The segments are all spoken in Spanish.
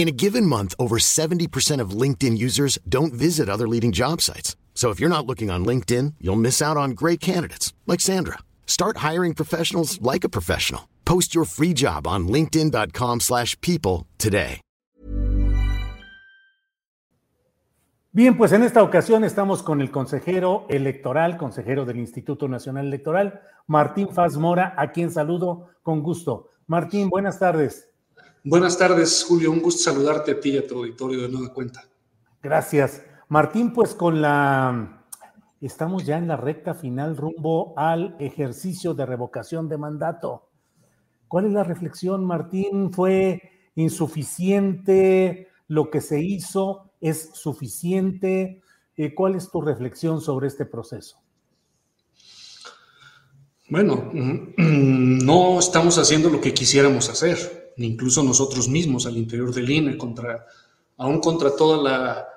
In a given month, over 70% of LinkedIn users don't visit other leading job sites. So if you're not looking on LinkedIn, you'll miss out on great candidates like Sandra. Start hiring professionals like a professional. Post your free job on linkedin.com/people today. Bien, pues en esta ocasión estamos con el consejero electoral, consejero del Instituto Nacional Electoral, Martín Faz Mora, a quien saludo con gusto. Martín, buenas tardes. Buenas tardes, Julio. Un gusto saludarte a ti y a tu auditorio de nueva cuenta. Gracias. Martín, pues con la... Estamos ya en la recta final rumbo al ejercicio de revocación de mandato. ¿Cuál es la reflexión, Martín? ¿Fue insuficiente lo que se hizo? ¿Es suficiente? Eh, ¿Cuál es tu reflexión sobre este proceso? Bueno, no estamos haciendo lo que quisiéramos hacer, incluso nosotros mismos al interior del INE, contra, aún contra todas la,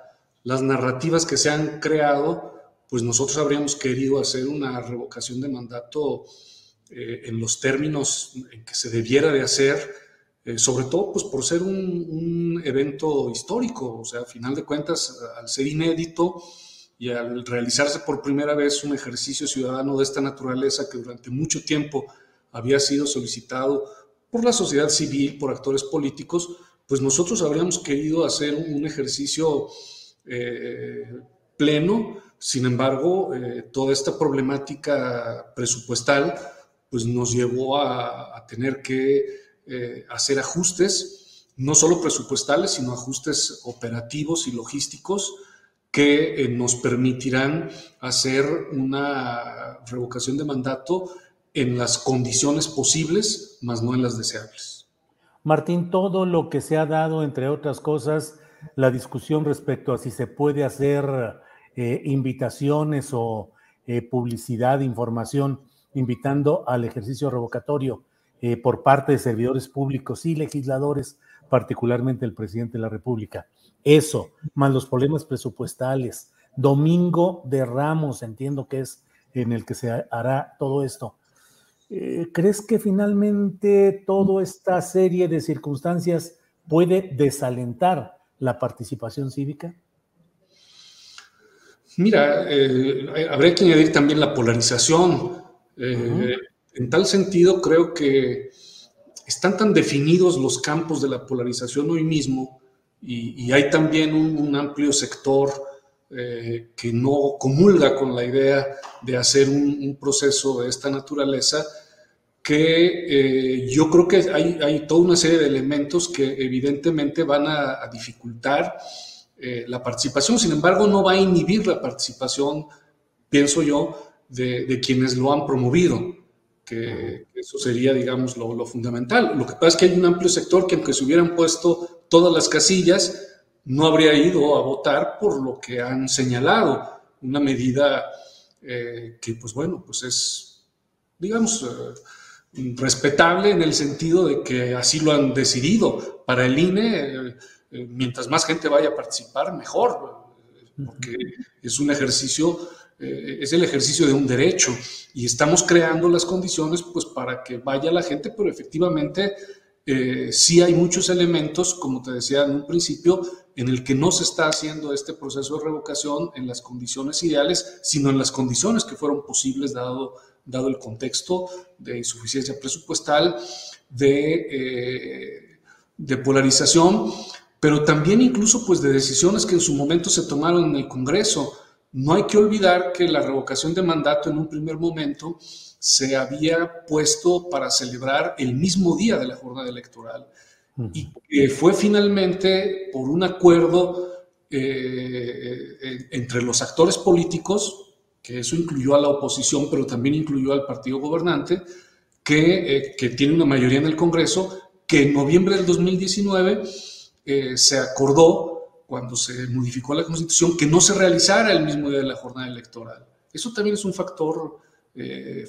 las narrativas que se han creado, pues nosotros habríamos querido hacer una revocación de mandato eh, en los términos en que se debiera de hacer, eh, sobre todo pues por ser un, un, evento histórico, o sea, a final de cuentas, al ser inédito y al realizarse por primera vez un ejercicio ciudadano de esta naturaleza que durante mucho tiempo había sido solicitado por la sociedad civil, por actores políticos, pues nosotros habríamos querido hacer un, ejercicio eh, pleno. Sin embargo, eh, toda esta problemática presupuestal pues nos llevó a, tener que eh, hacer ajustes, no solo presupuestales, sino ajustes operativos y logísticos que nos permitirán hacer una revocación de mandato en las condiciones posibles, más no en las deseables. Martín, todo lo que se ha dado, entre otras cosas, la discusión respecto a si se puede hacer eh, invitaciones o eh, publicidad, información, invitando al ejercicio revocatorio eh, por parte de servidores públicos y legisladores, particularmente el presidente de la República. Eso, más los problemas presupuestales. Domingo de Ramos, entiendo que es en el que se hará todo esto. ¿Crees que finalmente toda esta serie de circunstancias puede desalentar la participación cívica? Mira, eh, habría que añadir también la polarización. Eh, uh -huh. En tal sentido, creo que están tan definidos los campos de la polarización hoy mismo y, y hay también un, un amplio sector eh, que no comulga con la idea de hacer un, un proceso de esta naturaleza que eh, yo creo que hay, hay, toda una serie de elementos que evidentemente van a, a dificultar eh, la participación, sin embargo no va a inhibir la participación, pienso yo, de, de quienes lo han promovido, que, eso sería, digamos, lo, lo, fundamental. Lo que pasa es que hay un amplio sector que aunque se hubieran puesto todas las casillas, no habría ido a votar por lo que han señalado, una medida eh, que, pues bueno, pues es, digamos, eh, respetable en el sentido de que así lo han decidido. Para el INE, eh, mientras más gente vaya a participar, mejor, porque es un ejercicio, es el ejercicio de un derecho. Y estamos creando las condiciones pues para que vaya la gente, pero efectivamente eh, sí hay muchos elementos, como te decía en un principio, en el que no se está haciendo este proceso de revocación en las condiciones ideales, sino en las condiciones que fueron posibles dado dado el contexto de insuficiencia presupuestal, de, eh, de polarización, pero también incluso pues de decisiones que en su momento se tomaron en el Congreso. No hay que olvidar que la revocación de mandato en un primer momento se había puesto para celebrar el mismo día de la jornada electoral y que fue finalmente por un acuerdo eh, eh, entre los actores políticos, que eso incluyó a la oposición, pero también incluyó al partido gobernante, que, eh, tiene una mayoría en el Congreso, que en noviembre del 2019 se acordó, cuando se modificó la Constitución, que no se realizara el mismo día de la jornada electoral. Eso también es un factor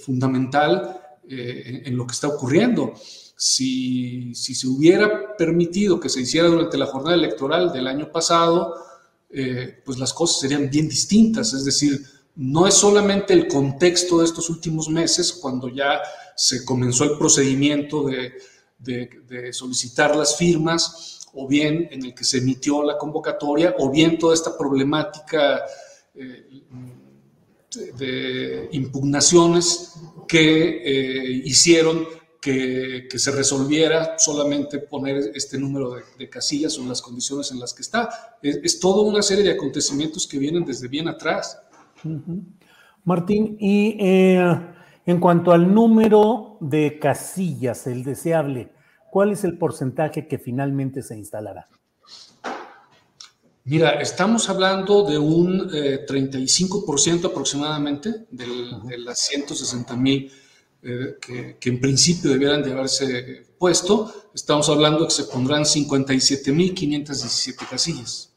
fundamental en lo que está ocurriendo si, se hubiera permitido que se hiciera durante la jornada electoral del año pasado, eh, pues las cosas serían bien distintas. Es decir, no es solamente el contexto de estos últimos meses, cuando ya se comenzó el procedimiento de, solicitar las firmas, o bien en el que se emitió la convocatoria, o bien toda esta problemática eh, de impugnaciones que eh, hicieron que, se resolviera solamente poner este número de, casillas o las condiciones en las que está. Es, toda una serie de acontecimientos que vienen desde bien atrás. Martín, y eh, en cuanto al número de casillas, el deseable, ¿cuál es el porcentaje que finalmente se instalará? Mira, estamos hablando de un 35% eh, aproximadamente de las 160 mil eh, que, en principio debieran de haberse puesto, estamos hablando que se pondrán 57.517 casillas.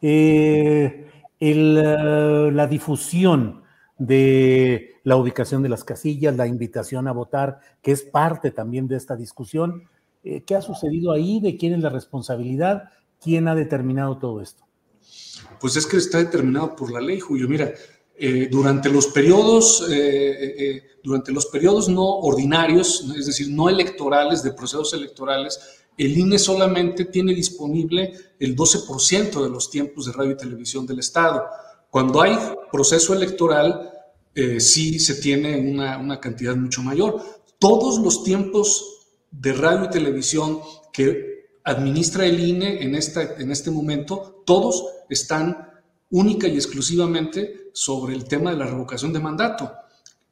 Eh, eh, la difusión de la ubicación de las casillas, la invitación a votar, que es parte también de esta discusión. ¿Qué ha sucedido ahí? ¿De quién es la responsabilidad? ¿Quién ha determinado todo esto? Pues es que está determinado por la ley, Julio. Mira, eh, durante, los periodos, eh, eh, durante los periodos no ordinarios, es decir, no electorales, de procesos electorales, el INE solamente tiene disponible el 12% de los tiempos de radio y televisión del Estado. Cuando hay proceso electoral, sí se tiene una, una cantidad mucho mayor. Todos los tiempos de radio y televisión que administra el INE en, esta, en este momento, todos están única y exclusivamente sobre el tema de la revocación de mandato.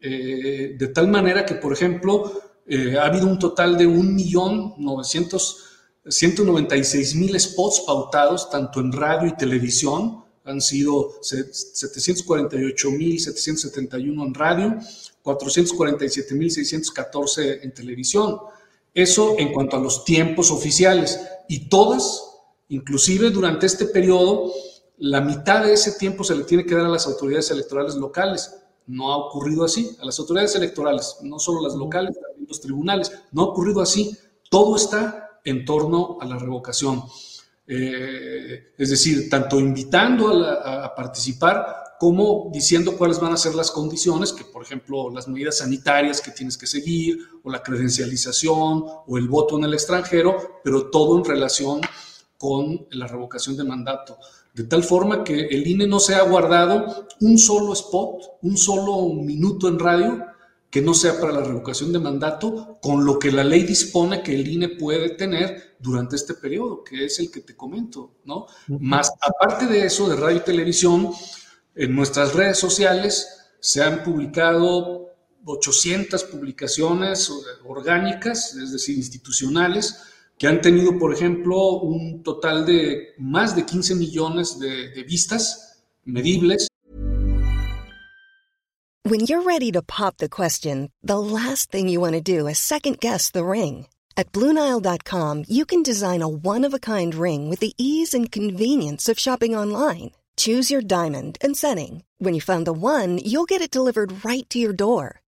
Eh, de tal manera que, por ejemplo, eh, ha habido un total de 1.196.000 spots pautados, tanto en radio y televisión. Han sido 748.771 en radio, 447.614 en televisión. Eso en cuanto a los tiempos oficiales. Y todas, inclusive durante este periodo, la mitad de ese tiempo se le tiene que dar a las autoridades electorales locales. No ha ocurrido así. A las autoridades electorales, no solo las locales, también los tribunales. No ha ocurrido así. Todo está en torno a la revocación. Eh, es decir, tanto invitando a, participar como diciendo cuáles van a ser las condiciones, que por ejemplo las medidas sanitarias que tienes que seguir, o la credencialización, o el voto en el extranjero, pero todo en relación con la revocación de mandato de tal forma que el INE no se ha guardado un solo spot, un solo minuto en radio que no sea para la revocación de mandato, con lo que la ley dispone que el INE puede tener durante este periodo, que es el que te comento, ¿no? Más aparte de eso, de radio y televisión, en nuestras redes sociales se han publicado 800 publicaciones orgánicas, es decir, institucionales, que han tenido, por ejemplo, un total de más de 15 millones de, de vistas medibles. When you're ready to pop the question, the last thing you want to do is second guess the ring. At BlueNile.com, you can design a one-of-a-kind ring with the ease and convenience of shopping online. Choose your diamond and setting. When you find the one, you'll get it delivered right to your door.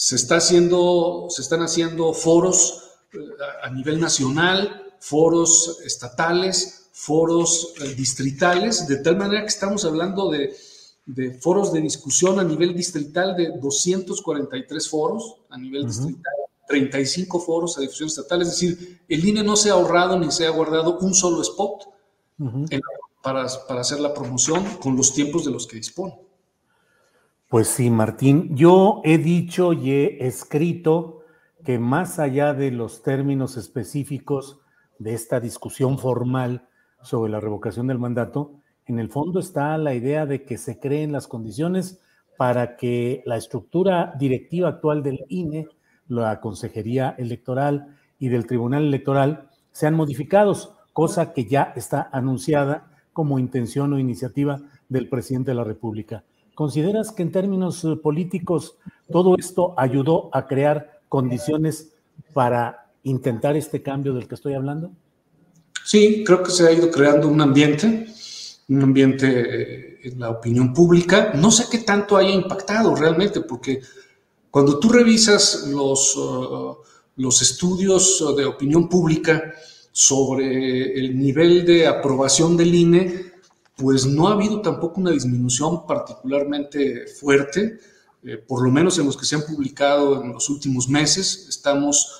Se, está haciendo, se están haciendo foros eh, a nivel nacional, foros estatales, foros eh, distritales, de tal manera que estamos hablando de de foros de discusión a nivel distrital de 243 foros a nivel distrital, 35 foros a difusión estatal, es decir, el INE no se ha ahorrado ni se ha guardado un solo spot para, para hacer la promoción con los tiempos de los que dispone. Pues sí, Martín, yo he dicho y he escrito que más allá de los términos específicos de esta discusión formal sobre la revocación del mandato, en el fondo está la idea de que se creen las condiciones para que la estructura directiva actual del INE, la Consejería Electoral y del Tribunal Electoral sean modificados, cosa que ya está anunciada como intención o iniciativa del presidente de la República. ¿Consideras que en términos eh, políticos todo esto ayudó a crear condiciones para intentar este cambio del que estoy hablando? Sí, creo que se ha ido creando un ambiente un ambiente eh, en la opinión pública. No sé qué tanto haya impactado realmente, porque cuando tú revisas los, uh, los estudios de opinión pública sobre el nivel de aprobación del INE, pues no ha habido tampoco una disminución particularmente fuerte, eh, por lo menos en los que se han publicado en los últimos meses. Estamos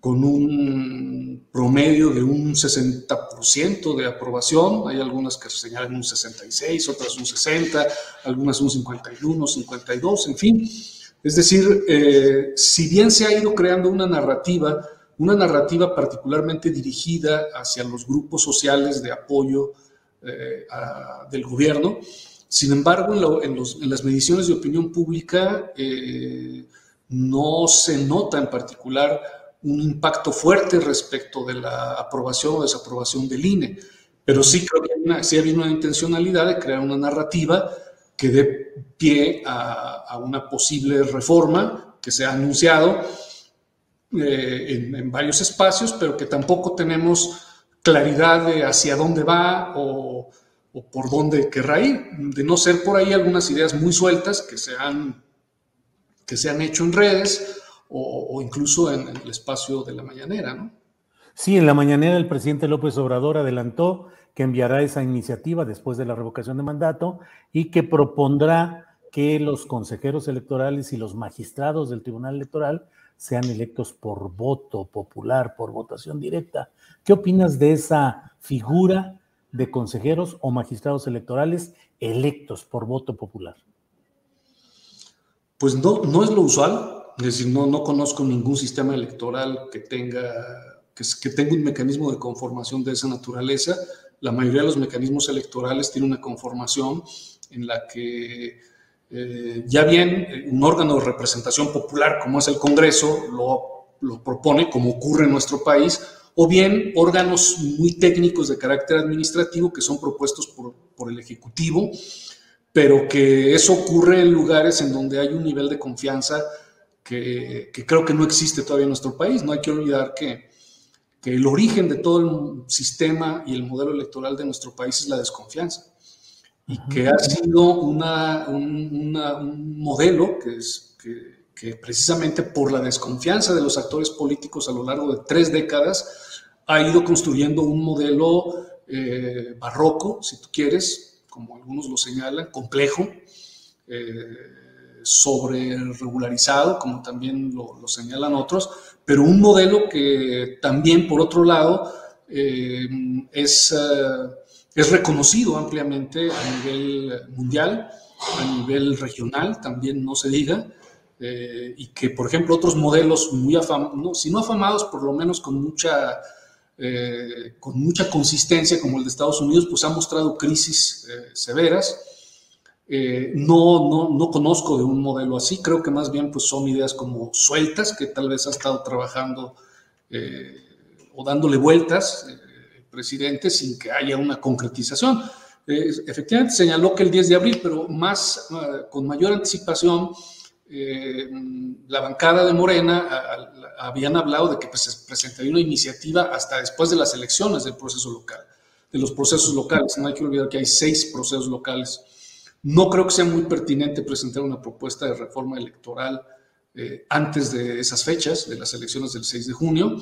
con un promedio de un 60% de aprobación. Hay algunas que señalan un 66, otras un 60, algunas un 51, 52, en fin. Es decir, eh, si bien se ha ido creando una narrativa, una narrativa particularmente dirigida hacia los grupos sociales de apoyo eh, del gobierno, sin embargo, en, las mediciones de opinión pública eh, no se nota en particular un impacto fuerte respecto de la aprobación o desaprobación del INE, pero sí creo que hay una, una intencionalidad de crear una narrativa que dé pie a, una posible reforma que se ha anunciado eh, en, varios espacios, pero que tampoco tenemos claridad de hacia dónde va o, por dónde querrá ir, de no ser por ahí algunas ideas muy sueltas que se han, que se han hecho en redes o, incluso en, el espacio de la mañanera, ¿no? Sí, en la mañanera el presidente López Obrador adelantó que enviará esa iniciativa después de la revocación de mandato y que propondrá que los consejeros electorales y los magistrados del Tribunal Electoral sean electos por voto popular, por votación directa. ¿Qué opinas de esa figura de consejeros o magistrados electorales electos por voto popular? Pues no, no es lo usual. Es decir, no, no conozco ningún sistema electoral que tenga, que, tenga un mecanismo de conformación de esa naturaleza. La mayoría de los mecanismos electorales tienen una conformación en la que eh, ya bien un órgano de representación popular como es el Congreso lo, propone, como ocurre en nuestro país, o bien órganos muy técnicos de carácter administrativo que son propuestos por, el Ejecutivo, pero que eso ocurre en lugares en donde hay un nivel de confianza que, creo que no existe todavía en nuestro país. No hay que olvidar que, el origen de todo el sistema y el modelo electoral de nuestro país es la desconfianza. Y que ha sido una, un, modelo que, es, que, precisamente por la desconfianza de los actores políticos a lo largo de tres décadas ha ido construyendo un modelo eh, barroco, si tú quieres, como algunos lo señalan, complejo. Eh, sobre regularizado, como también lo, señalan otros, pero un modelo que también, por otro lado, eh, es, eh, es reconocido ampliamente a nivel mundial, a nivel regional, también no se diga, eh, y que, por ejemplo, otros modelos muy afamados, si no afamados, por lo menos con mucha, con mucha consistencia, como el de Estados Unidos, pues han mostrado crisis severas. Eh, no, no, no conozco de un modelo así, creo que más bien pues son ideas como sueltas que tal vez ha estado trabajando eh, o dándole vueltas eh, presidente sin que haya una concretización. efectivamente señaló que el 10 de abril, pero más, con mayor anticipación, la bancada de Morena habían hablado de que pues, se presentaría una iniciativa hasta después de las elecciones del proceso local, de los procesos locales. No hay que olvidar que hay seis procesos locales. No creo que sea muy pertinente presentar una propuesta de reforma electoral eh, antes de esas fechas, de las elecciones del 6 de junio.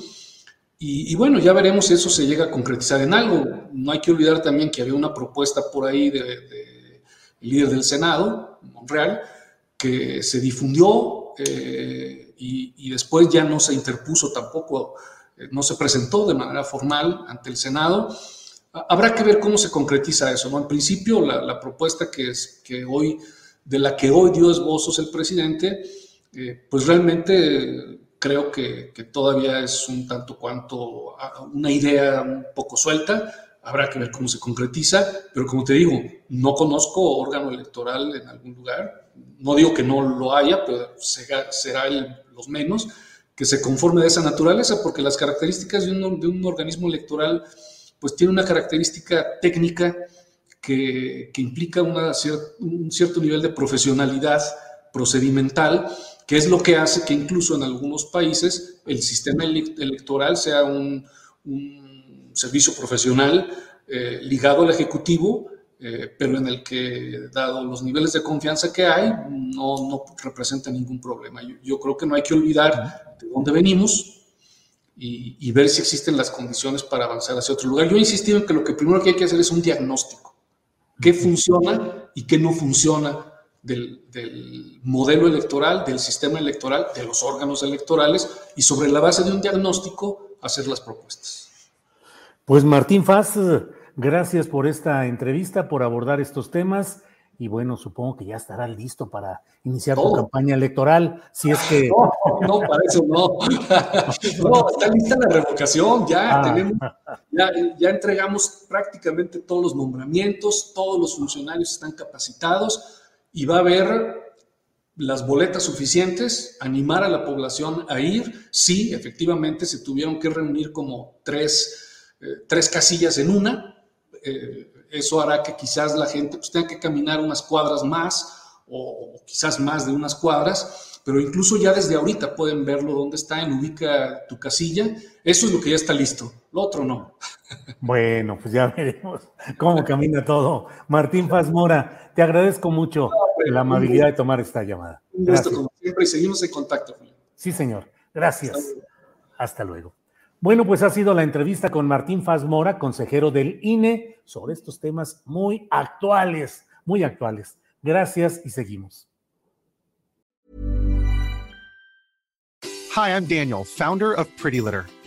Y, bueno, ya veremos si eso se llega a concretizar en algo. No hay que olvidar también que había una propuesta por ahí del de, líder del Senado, Monreal, que se difundió eh, y, después ya no se interpuso tampoco, eh, no se presentó de manera formal ante el Senado. Habrá que ver cómo se concretiza eso. ¿no? En principio, la, propuesta que, es, que hoy, de la que hoy dio esbozos el presidente, eh, pues realmente creo que, todavía es un tanto cuanto una idea un poco suelta, habrá que ver cómo se concretiza, pero como te digo, no conozco órgano electoral en algún lugar, no digo que no lo haya, pero será, los menos, que se conforme de esa naturaleza, porque las características de un, de un organismo electoral, pues tiene una característica técnica que, que implica una, un cierto nivel de profesionalidad procedimental, que es lo que hace que incluso en algunos países el sistema electoral sea un, servicio profesional eh, ligado al Ejecutivo, eh, pero en el que, dado los niveles de confianza que hay, no, no representa ningún problema. Yo, creo que no hay que olvidar de dónde venimos y, y, ver si existen las condiciones para avanzar hacia otro lugar. Yo he insistido en que lo que primero que hay que hacer es un diagnóstico. ¿Qué funciona y qué no funciona del, modelo electoral, del sistema electoral, de los órganos electorales y sobre la base de un diagnóstico hacer las propuestas. Pues Martín Faz, gracias por esta entrevista, por abordar estos temas y bueno, supongo que ya estará listo para iniciar tu campaña electoral, si es que... No, no, para eso no. no, está lista la revocación, ya ah. tenemos, ya, ya entregamos prácticamente todos los nombramientos, todos los funcionarios están capacitados, y va a haber las boletas suficientes, animar a la población a ir. Sí, efectivamente, se tuvieron que reunir como tres, eh, tres casillas en una. Eh, eso hará que quizás la gente pues, tenga que caminar unas cuadras más o, quizás más de unas cuadras, pero incluso ya desde ahorita pueden verlo dónde está, en ubica tu casilla. Eso es lo que ya está listo, lo otro no. Bueno, pues ya veremos cómo camina todo. Martín Paz Mora, te agradezco mucho la amabilidad de tomar esta llamada. Un gusto, como siempre, y seguimos en contacto. Sí, señor. Gracias. Hasta luego. Bueno, pues ha sido la entrevista con Martín Faz Mora, consejero del INE, sobre estos temas muy actuales, muy actuales. Gracias y seguimos. Hi, I'm Daniel, founder of Pretty Litter.